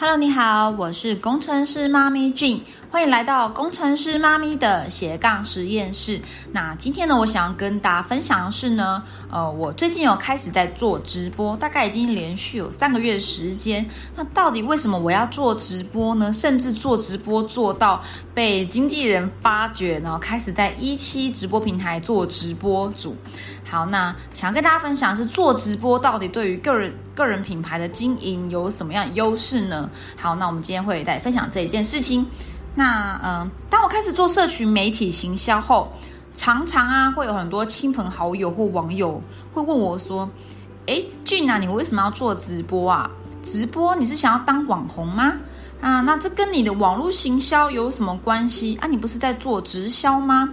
Hello，你好，我是工程师妈咪 Jane，欢迎来到工程师妈咪的斜杠实验室。那今天呢，我想要跟大家分享的是呢，呃，我最近有开始在做直播，大概已经连续有三个月时间。那到底为什么我要做直播呢？甚至做直播做到被经纪人发掘，然后开始在一期直播平台做直播主。好，那想要跟大家分享是做直播到底对于个人个人品牌的经营有什么样的优势呢？好，那我们今天会来分享这一件事情。那嗯，当我开始做社群媒体行销后，常常啊会有很多亲朋好友或网友会问我说：“诶，俊啊，你为什么要做直播啊？直播你是想要当网红吗？啊，那这跟你的网络行销有什么关系啊？你不是在做直销吗？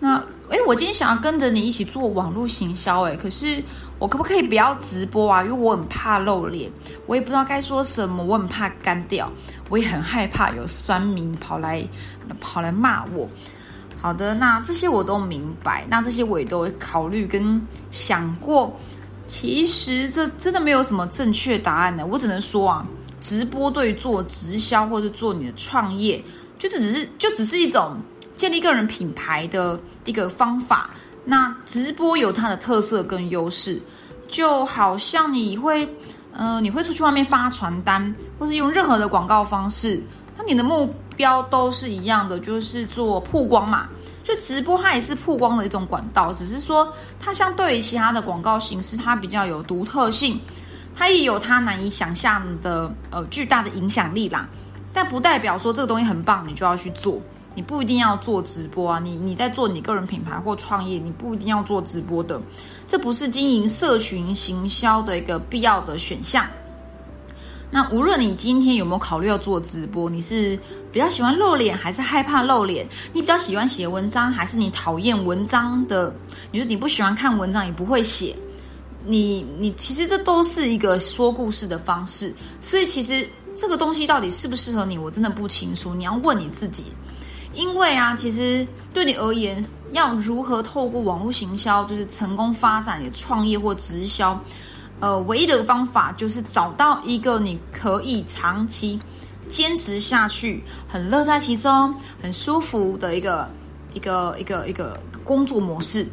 那？”哎，我今天想要跟着你一起做网络行销，哎，可是我可不可以不要直播啊？因为我很怕露脸，我也不知道该说什么，我很怕干掉，我也很害怕有酸民跑来跑来骂我。好的，那这些我都明白，那这些我也都考虑跟想过。其实这真的没有什么正确答案的，我只能说啊，直播对做直销或者做你的创业，就是只是就只是一种。建立个人品牌的一个方法，那直播有它的特色跟优势，就好像你会，呃，你会出去外面发传单，或是用任何的广告方式，那你的目标都是一样的，就是做曝光嘛。就直播它也是曝光的一种管道，只是说它相对于其他的广告形式，它比较有独特性，它也有它难以想象的呃巨大的影响力啦。但不代表说这个东西很棒，你就要去做。你不一定要做直播啊，你你在做你个人品牌或创业，你不一定要做直播的，这不是经营社群行销的一个必要的选项。那无论你今天有没有考虑要做直播，你是比较喜欢露脸还是害怕露脸？你比较喜欢写文章还是你讨厌文章的？你说你不喜欢看文章，也不会写，你你其实这都是一个说故事的方式。所以其实这个东西到底适不适合你，我真的不清楚。你要问你自己。因为啊，其实对你而言，要如何透过网络行销，就是成功发展你的创业或直销，呃，唯一的方法就是找到一个你可以长期坚持下去、很乐在其中、很舒服的一个一个一个一个工作模式。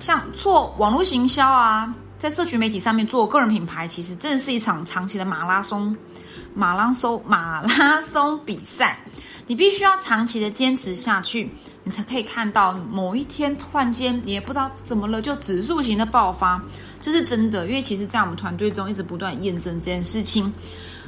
像做网络行销啊，在社群媒体上面做个人品牌，其实真的是一场长期的马拉松。马拉松马拉松比赛，你必须要长期的坚持下去，你才可以看到某一天突然间，你也不知道怎么了，就指数型的爆发，这是真的。因为其实，在我们团队中一直不断验证这件事情。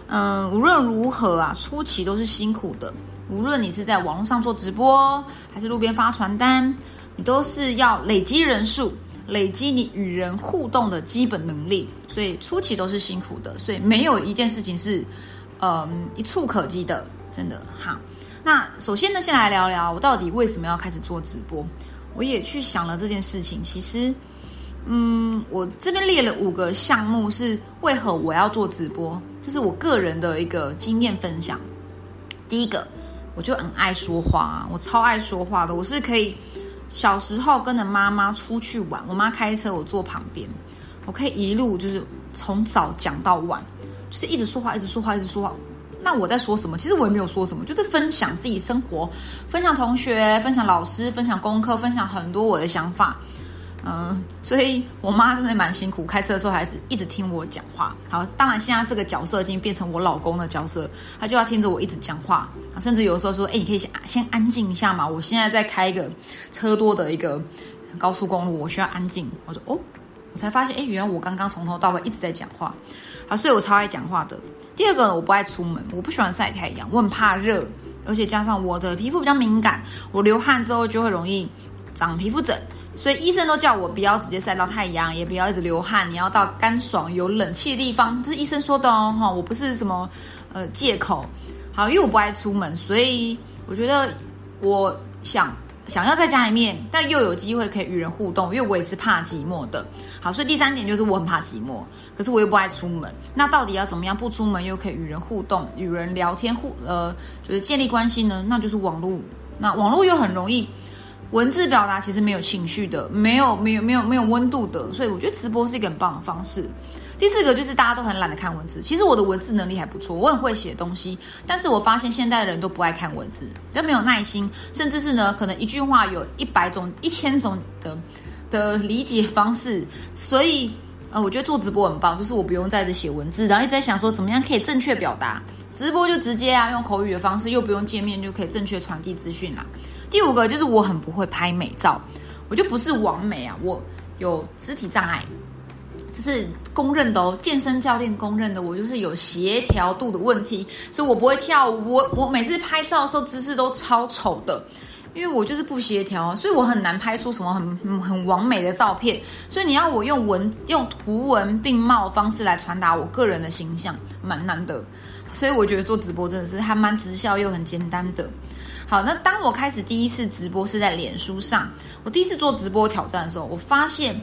嗯，无论如何啊，初期都是辛苦的。无论你是在网络上做直播，还是路边发传单，你都是要累积人数，累积你与人互动的基本能力。所以初期都是辛苦的。所以没有一件事情是。嗯，一触可及的，真的好。那首先呢，先来聊聊我到底为什么要开始做直播。我也去想了这件事情。其实，嗯，我这边列了五个项目，是为何我要做直播，这是我个人的一个经验分享。第一个，我就很爱说话，我超爱说话的。我是可以小时候跟着妈妈出去玩，我妈开车，我坐旁边，我可以一路就是从早讲到晚。就是一直说话，一直说话，一直说话。那我在说什么？其实我也没有说什么，就是分享自己生活，分享同学，分享老师，分享功课，分享很多我的想法。嗯，所以我妈真的蛮辛苦，开车的时候还是一直听我讲话。好，当然现在这个角色已经变成我老公的角色，他就要听着我一直讲话，甚至有时候说：“哎，你可以先先安静一下嘛，我现在在开一个车多的一个高速公路，我需要安静。”我说：“哦。”我才发现，哎，原来我刚刚从头到尾一直在讲话。好，所以我超爱讲话的。第二个，我不爱出门，我不喜欢晒太阳，我很怕热，而且加上我的皮肤比较敏感，我流汗之后就会容易长皮肤疹，所以医生都叫我不要直接晒到太阳，也不要一直流汗，你要到干爽有冷气的地方，这是医生说的哦，哈，我不是什么呃借口。好，因为我不爱出门，所以我觉得我想。想要在家里面，但又有机会可以与人互动，因为我也是怕寂寞的。好，所以第三点就是我很怕寂寞，可是我又不爱出门。那到底要怎么样不出门又可以与人互动、与人聊天互呃，就是建立关系呢？那就是网络。那网络又很容易文字表达，其实没有情绪的，没有没有没有没有温度的，所以我觉得直播是一个很棒的方式。第四个就是大家都很懒得看文字。其实我的文字能力还不错，我很会写东西，但是我发现现在的人都不爱看文字，比较没有耐心，甚至是呢，可能一句话有一百种、一千种的的理解方式。所以，呃，我觉得做直播很棒，就是我不用在这写文字，然后一直在想说怎么样可以正确表达。直播就直接啊，用口语的方式，又不用见面就可以正确传递资讯啦。第五个就是我很不会拍美照，我就不是完美啊，我有肢体障碍。这是公认的哦，健身教练公认的，我就是有协调度的问题，所以我不会跳舞。我我每次拍照的时候姿势都超丑的，因为我就是不协调，所以我很难拍出什么很很很完美的照片。所以你要我用文用图文并茂方式来传达我个人的形象，蛮难的。所以我觉得做直播真的是还蛮直销又很简单的。好，那当我开始第一次直播是在脸书上，我第一次做直播挑战的时候，我发现。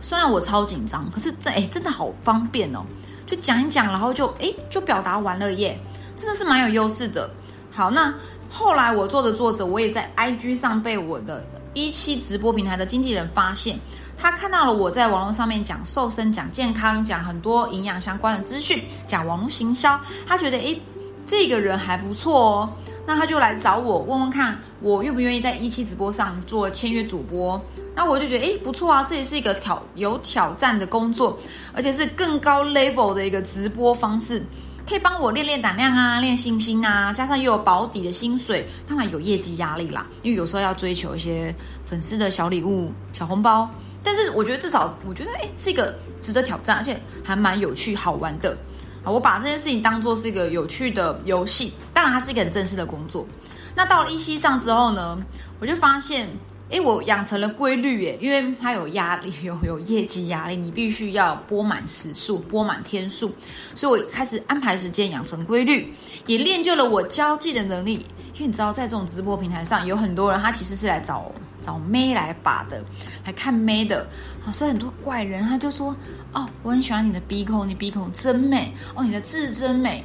虽然我超紧张，可是这哎真的好方便哦，就讲一讲，然后就哎就表达完了耶，真的是蛮有优势的。好，那后来我做着做着，我也在 IG 上被我的一期直播平台的经纪人发现，他看到了我在网络上面讲瘦身、讲健康、讲很多营养相关的资讯，讲网络行销，他觉得哎这个人还不错哦，那他就来找我问问看，我愿不愿意在一期直播上做签约主播。那我就觉得，哎，不错啊，这也是一个挑有挑战的工作，而且是更高 level 的一个直播方式，可以帮我练练胆量啊，练信心啊，加上又有保底的薪水，当然有业绩压力啦，因为有时候要追求一些粉丝的小礼物、小红包。但是我觉得至少，我觉得，哎，是一个值得挑战，而且还蛮有趣、好玩的。啊，我把这件事情当做是一个有趣的游戏，当然它是一个很正式的工作。那到了一期上之后呢，我就发现。哎，我养成了规律耶，因为它有压力，有有业绩压力，你必须要播满时数，播满天数，所以我开始安排时间，养成规律，也练就了我交际的能力。因为你知道，在这种直播平台上，有很多人他其实是来找找妹来把的，来看妹的，所以很多怪人他就说：“哦，我很喜欢你的鼻孔，你鼻孔真美哦，你的痣真美。”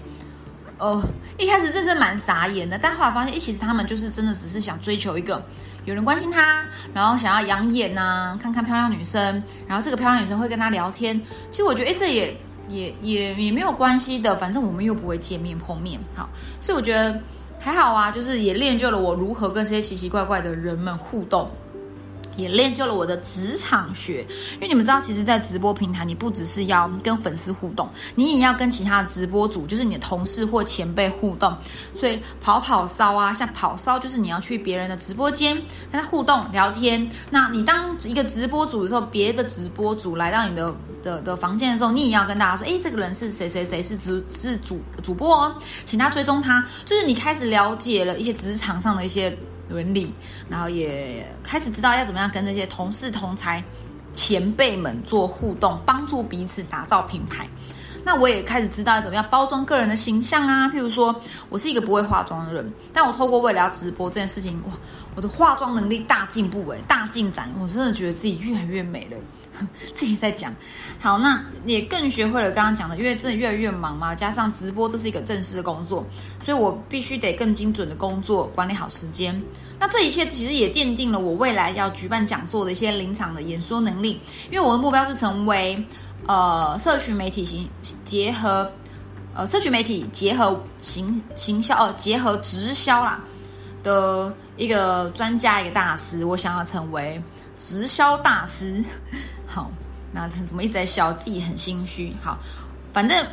哦，一开始真是蛮傻眼的，但后来发现，其实他们就是真的只是想追求一个。有人关心他，然后想要养眼呐，看看漂亮女生，然后这个漂亮女生会跟他聊天。其实我觉得，哎，这也也也也没有关系的，反正我们又不会见面碰面，好，所以我觉得还好啊，就是也练就了我如何跟这些奇奇怪怪的人们互动。也练就了我的职场学，因为你们知道，其实，在直播平台，你不只是要跟粉丝互动，你也要跟其他的直播主，就是你的同事或前辈互动。所以跑跑骚啊，像跑骚，就是你要去别人的直播间跟他互动聊天。那你当一个直播主的时候，别的直播主来到你的的的房间的时候，你也要跟大家说，哎，这个人是谁谁谁，是直是主主播哦，请他追踪他。就是你开始了解了一些职场上的一些。伦理，然后也开始知道要怎么样跟那些同事同才前辈们做互动，帮助彼此打造品牌。那我也开始知道怎么样包装个人的形象啊。譬如说，我是一个不会化妆的人，但我透过为了要直播这件事情，哇，我的化妆能力大进步诶，大进展，我真的觉得自己越来越美了。自己在讲，好，那也更学会了刚刚讲的，因为真的越来越忙嘛，加上直播这是一个正式的工作，所以我必须得更精准的工作，管理好时间。那这一切其实也奠定了我未来要举办讲座的一些临场的演说能力，因为我的目标是成为呃社群媒体型结合呃社群媒体结合行行销呃结合直销啦的一个专家一个大师，我想要成为直销大师。好，那怎么一直在笑？自己很心虚。好，反正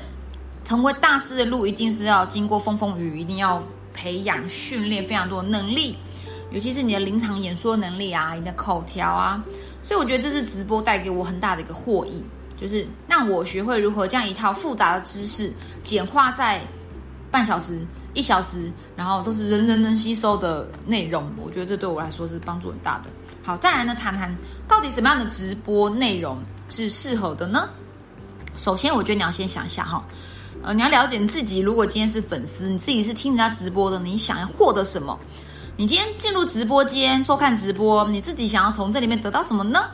成为大师的路一定是要经过风风雨雨，一定要培养训练非常多的能力，尤其是你的临场演说能力啊，你的口条啊。所以我觉得这是直播带给我很大的一个获益，就是让我学会如何将一套复杂的知识简化在半小时、一小时，然后都是人人能吸收的内容。我觉得这对我来说是帮助很大的。好，再来呢，谈谈到底什么样的直播内容是适合的呢？首先，我觉得你要先想一下哈，呃，你要了解你自己。如果今天是粉丝，你自己是听人家直播的，你想要获得什么？你今天进入直播间收看直播，你自己想要从这里面得到什么呢？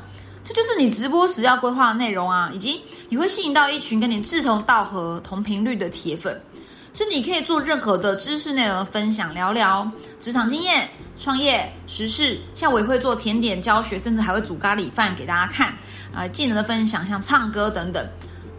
这就是你直播时要规划的内容啊，以及你会吸引到一群跟你志同道合、同频率的铁粉。所以你可以做任何的知识内容分享，聊聊职场经验、创业、时事，像我也会做甜点教学，甚至还会煮咖喱饭给大家看。啊，技能的分享，像唱歌等等，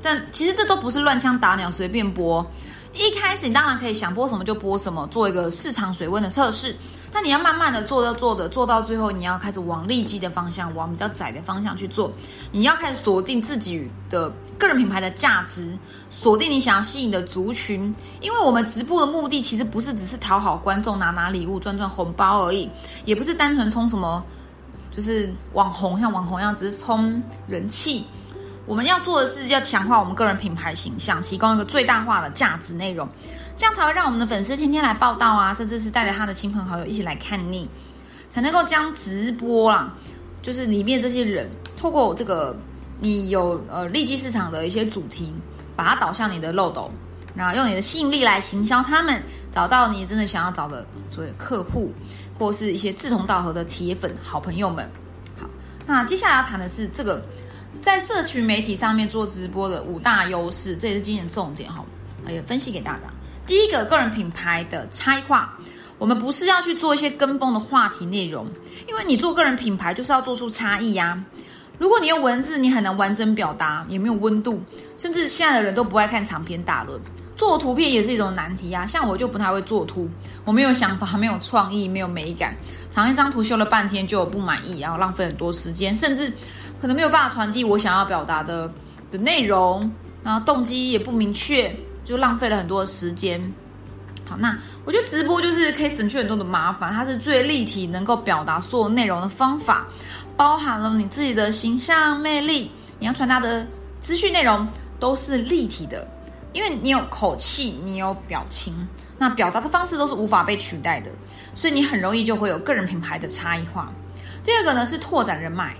但其实这都不是乱枪打鸟随便播。一开始你当然可以想播什么就播什么，做一个市场水温的测试。但你要慢慢的做着做着，做到最后，你要开始往利基的方向，往比较窄的方向去做。你要开始锁定自己的个人品牌的价值，锁定你想要吸引的族群。因为我们直播的目的其实不是只是讨好观众，拿拿礼物，赚赚红包而已，也不是单纯冲什么，就是网红像网红一样，只是冲人气。我们要做的是要强化我们个人品牌形象，提供一个最大化的价值内容。这样才会让我们的粉丝天天来报道啊，甚至是带着他的亲朋好友一起来看你，才能够将直播啦，就是里面这些人，透过这个你有呃利基市场的一些主题，把它导向你的漏斗，然后用你的吸引力来行销他们，找到你真的想要找的所谓客户，或是一些志同道合的铁粉好朋友们。好，那接下来要谈的是这个在社群媒体上面做直播的五大优势，这也是今年重点哈，也分析给大家。第一个个人品牌的差异化，我们不是要去做一些跟风的话题内容，因为你做个人品牌就是要做出差异呀。如果你用文字，你很难完整表达，也没有温度，甚至现在的人都不爱看长篇大论，做图片也是一种难题啊。像我就不太会做图，我没有想法，没有创意，没有美感，长一张图修了半天就不满意，然后浪费很多时间，甚至可能没有办法传递我想要表达的的内容，然后动机也不明确。就浪费了很多的时间。好，那我觉得直播就是可以省去很多的麻烦，它是最立体，能够表达所有内容的方法，包含了你自己的形象魅力，你要传达的资讯内容都是立体的，因为你有口气，你有表情，那表达的方式都是无法被取代的，所以你很容易就会有个人品牌的差异化。第二个呢是拓展人脉。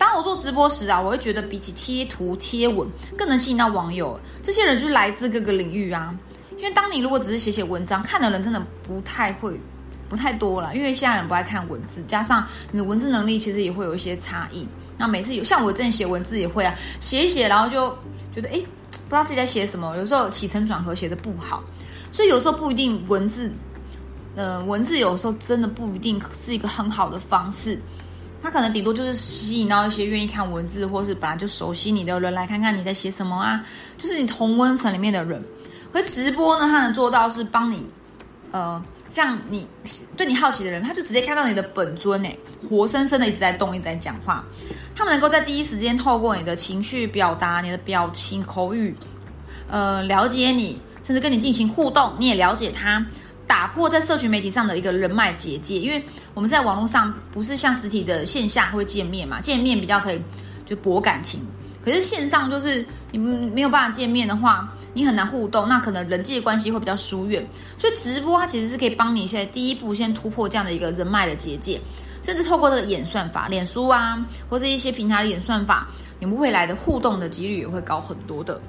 当我做直播时啊，我会觉得比起贴图贴文，更能吸引到网友。这些人就是来自各个领域啊。因为当你如果只是写写文章，看的人真的不太会，不太多了。因为现在人不爱看文字，加上你的文字能力其实也会有一些差异。那每次有像我这样写文字也会啊，写一写，然后就觉得哎，不知道自己在写什么。有时候起承转合写的不好，所以有时候不一定文字，呃，文字有时候真的不一定是一个很好的方式。他可能顶多就是吸引到一些愿意看文字，或是本来就熟悉你的人来看看你在写什么啊，就是你同温层里面的人。可直播呢，他能做到是帮你，呃，让你对你好奇的人，他就直接看到你的本尊诶，活生生的一直在动，一直在讲话。他们能够在第一时间透过你的情绪表达、你的表情、口语，呃，了解你，甚至跟你进行互动，你也了解他。打破在社群媒体上的一个人脉结界，因为我们在网络上不是像实体的线下会见面嘛，见面比较可以就博感情。可是线上就是你们没有办法见面的话，你很难互动，那可能人际关系会比较疏远。所以直播它其实是可以帮你现在第一步先突破这样的一个人脉的结界，甚至透过这个演算法，脸书啊或者一些平台的演算法，你们未来的互动的几率也会高很多的。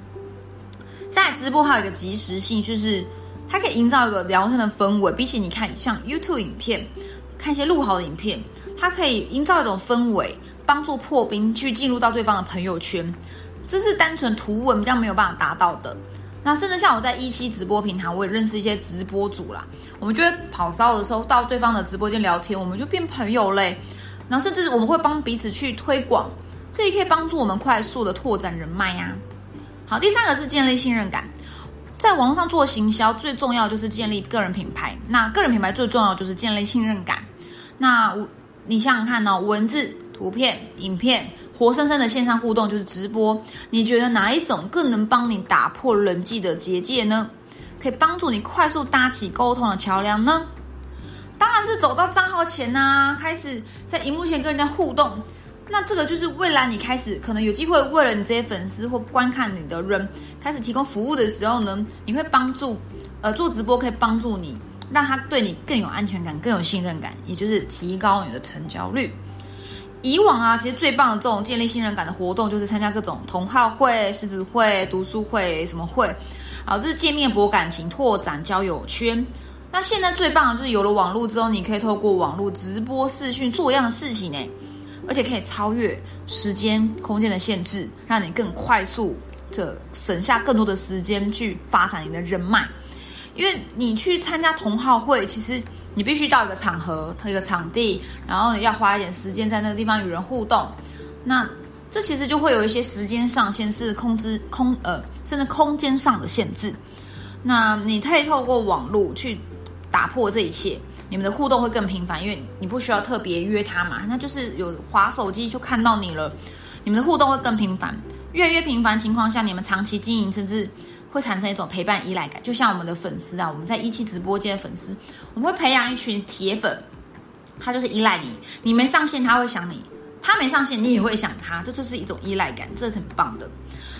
在直播还有一个及时性，就是。它可以营造一个聊天的氛围，比起你看像 YouTube 影片，看一些录好的影片，它可以营造一种氛围，帮助破冰去进入到对方的朋友圈，这是单纯图文比较没有办法达到的。那甚至像我在一期直播平台，我也认识一些直播主啦，我们就会跑骚的时候到对方的直播间聊天，我们就变朋友嘞。然后甚至我们会帮彼此去推广，这也可以帮助我们快速的拓展人脉呀。好，第三个是建立信任感。在网络上做行销，最重要就是建立个人品牌。那个人品牌最重要就是建立信任感。那我你想想看呢？文字、图片、影片，活生生的线上互动就是直播。你觉得哪一种更能帮你打破人际的结界呢？可以帮助你快速搭起沟通的桥梁呢？当然是走到账号前呢，开始在荧幕前跟人家互动。那这个就是未来你开始可能有机会为了你这些粉丝或观看你的人开始提供服务的时候呢，你会帮助，呃，做直播可以帮助你，让他对你更有安全感、更有信任感，也就是提高你的成交率。以往啊，其实最棒的这种建立信任感的活动，就是参加各种同好会、狮子会、读书会什么会，好，这是见面博感情、拓展交友圈。那现在最棒的就是有了网络之后，你可以透过网络直播视讯做一样的事情呢。而且可以超越时间、空间的限制，让你更快速的省下更多的时间去发展你的人脉。因为你去参加同好会，其实你必须到一个场合、一个场地，然后要花一点时间在那个地方与人互动。那这其实就会有一些时间上限是控制空呃，甚至空间上的限制。那你可以透过网络去打破这一切，你们的互动会更频繁，因为你不需要特别约他嘛，那就是有划手机就看到你了，你们的互动会更频繁。越来越频繁情况下，你们长期经营，甚至会产生一种陪伴依赖感。就像我们的粉丝啊，我们在一期直播间的粉丝，我们会培养一群铁粉，他就是依赖你，你没上线他会想你，他没上线你也会想他，这就是一种依赖感，这是很棒的。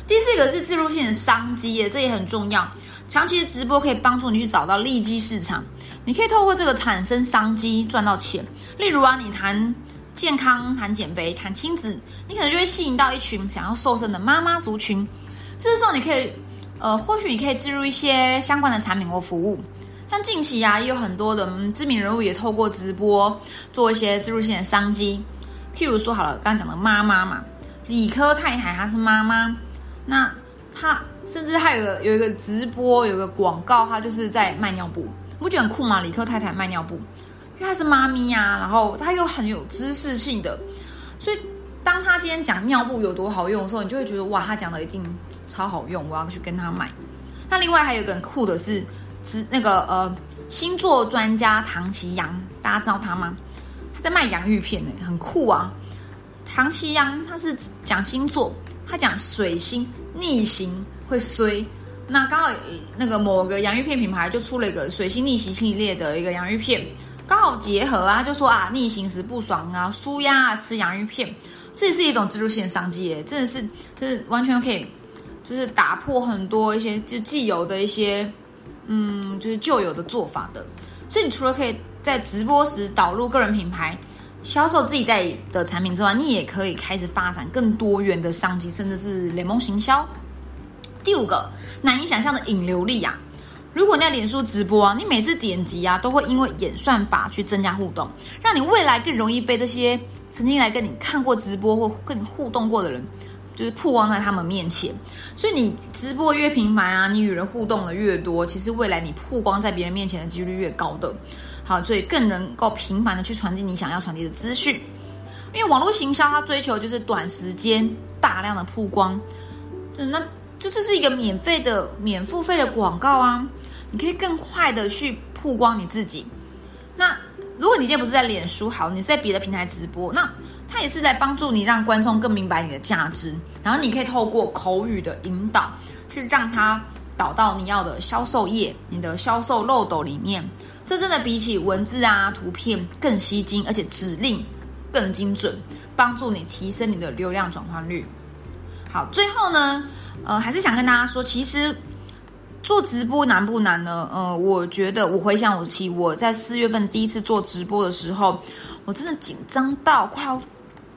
第四个是自入性的商机，这也很重要。长期的直播可以帮助你去找到利基市场，你可以透过这个产生商机赚到钱。例如啊，你谈。健康谈减肥谈亲子，你可能就会吸引到一群想要瘦身的妈妈族群。这时候你可以，呃，或许你可以置入一些相关的产品或服务。像近期啊，也有很多的知名人物也透过直播做一些植入性的商机。譬如说，好了，刚刚讲的妈妈嘛，理科太太她是妈妈，那她甚至还有个有一个直播，有个广告，她就是在卖尿布，不觉得很酷吗？理科太太卖尿布。因为她是妈咪呀，然后她又很有知识性的，所以当她今天讲尿布有多好用的时候，你就会觉得哇，她讲的一定超好用，我要去跟她买。那另外还有一个很酷的是，是那个呃星座专家唐奇阳，大家知道他吗？他在卖洋芋片呢，很酷啊。唐奇阳他是讲星座，他讲水星逆行会衰，那刚好那个某个洋芋片品牌就出了一个水星逆行系列的一个洋芋片。刚好结合啊，就说啊，逆行时不爽啊，舒压啊，吃洋芋片，这也是一种植入性商机耶，真的是，就是完全可以，就是打破很多一些就既有的一些，嗯，就是旧有的做法的。所以你除了可以在直播时导入个人品牌，销售自己在的产品之外，你也可以开始发展更多元的商机，甚至是联盟行销。第五个，难以想象的引流力啊。如果你在脸书直播啊，你每次点击啊，都会因为演算法去增加互动，让你未来更容易被这些曾经来跟你看过直播或跟你互动过的人，就是曝光在他们面前。所以你直播越频繁啊，你与人互动的越多，其实未来你曝光在别人面前的几率越高的。好，所以更能够频繁的去传递你想要传递的资讯。因为网络行销它追求就是短时间大量的曝光，就那就这是一个免费的免付费的广告啊。你可以更快的去曝光你自己。那如果你今天不是在脸书，好，你是在别的平台直播，那它也是在帮助你让观众更明白你的价值。然后你可以透过口语的引导，去让他导到你要的销售页、你的销售漏斗里面。这真的比起文字啊、图片更吸睛，而且指令更精准，帮助你提升你的流量转换率。好，最后呢，呃，还是想跟大家说，其实。做直播难不难呢？呃，我觉得我回想起我在四月份第一次做直播的时候，我真的紧张到快要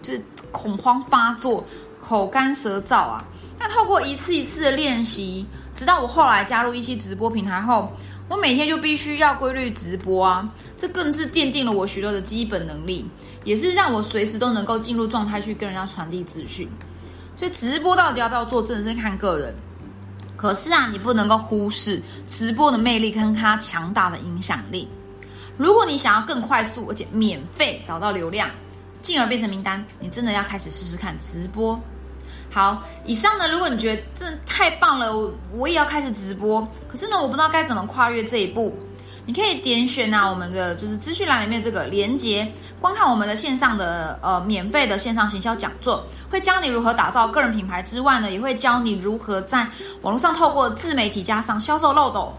就是恐慌发作，口干舌燥啊。那透过一次一次的练习，直到我后来加入一期直播平台后，我每天就必须要规律直播啊。这更是奠定了我许多的基本能力，也是让我随时都能够进入状态去跟人家传递资讯。所以直播到底要不要做，真的是看个人。可是啊，你不能够忽视直播的魅力跟它强大的影响力。如果你想要更快速而且免费找到流量，进而变成名单，你真的要开始试试看直播。好，以上呢，如果你觉得这太棒了，我也要开始直播。可是呢，我不知道该怎么跨越这一步。你可以点选啊，我们的就是资讯栏里面这个连接。观看我们的线上的呃免费的线上行销讲座，会教你如何打造个人品牌之外呢，也会教你如何在网络上透过自媒体加上销售漏斗，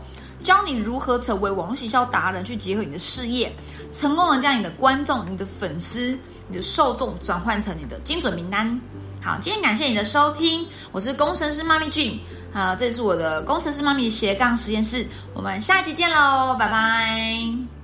教你如何成为网络行销达人，去结合你的事业，成功的将你的观众、你的粉丝、你的受众转换成你的精准名单。好，今天感谢你的收听，我是工程师妈咪俊，啊，这是我的工程师妈咪斜杠实验室，我们下一集见喽，拜拜。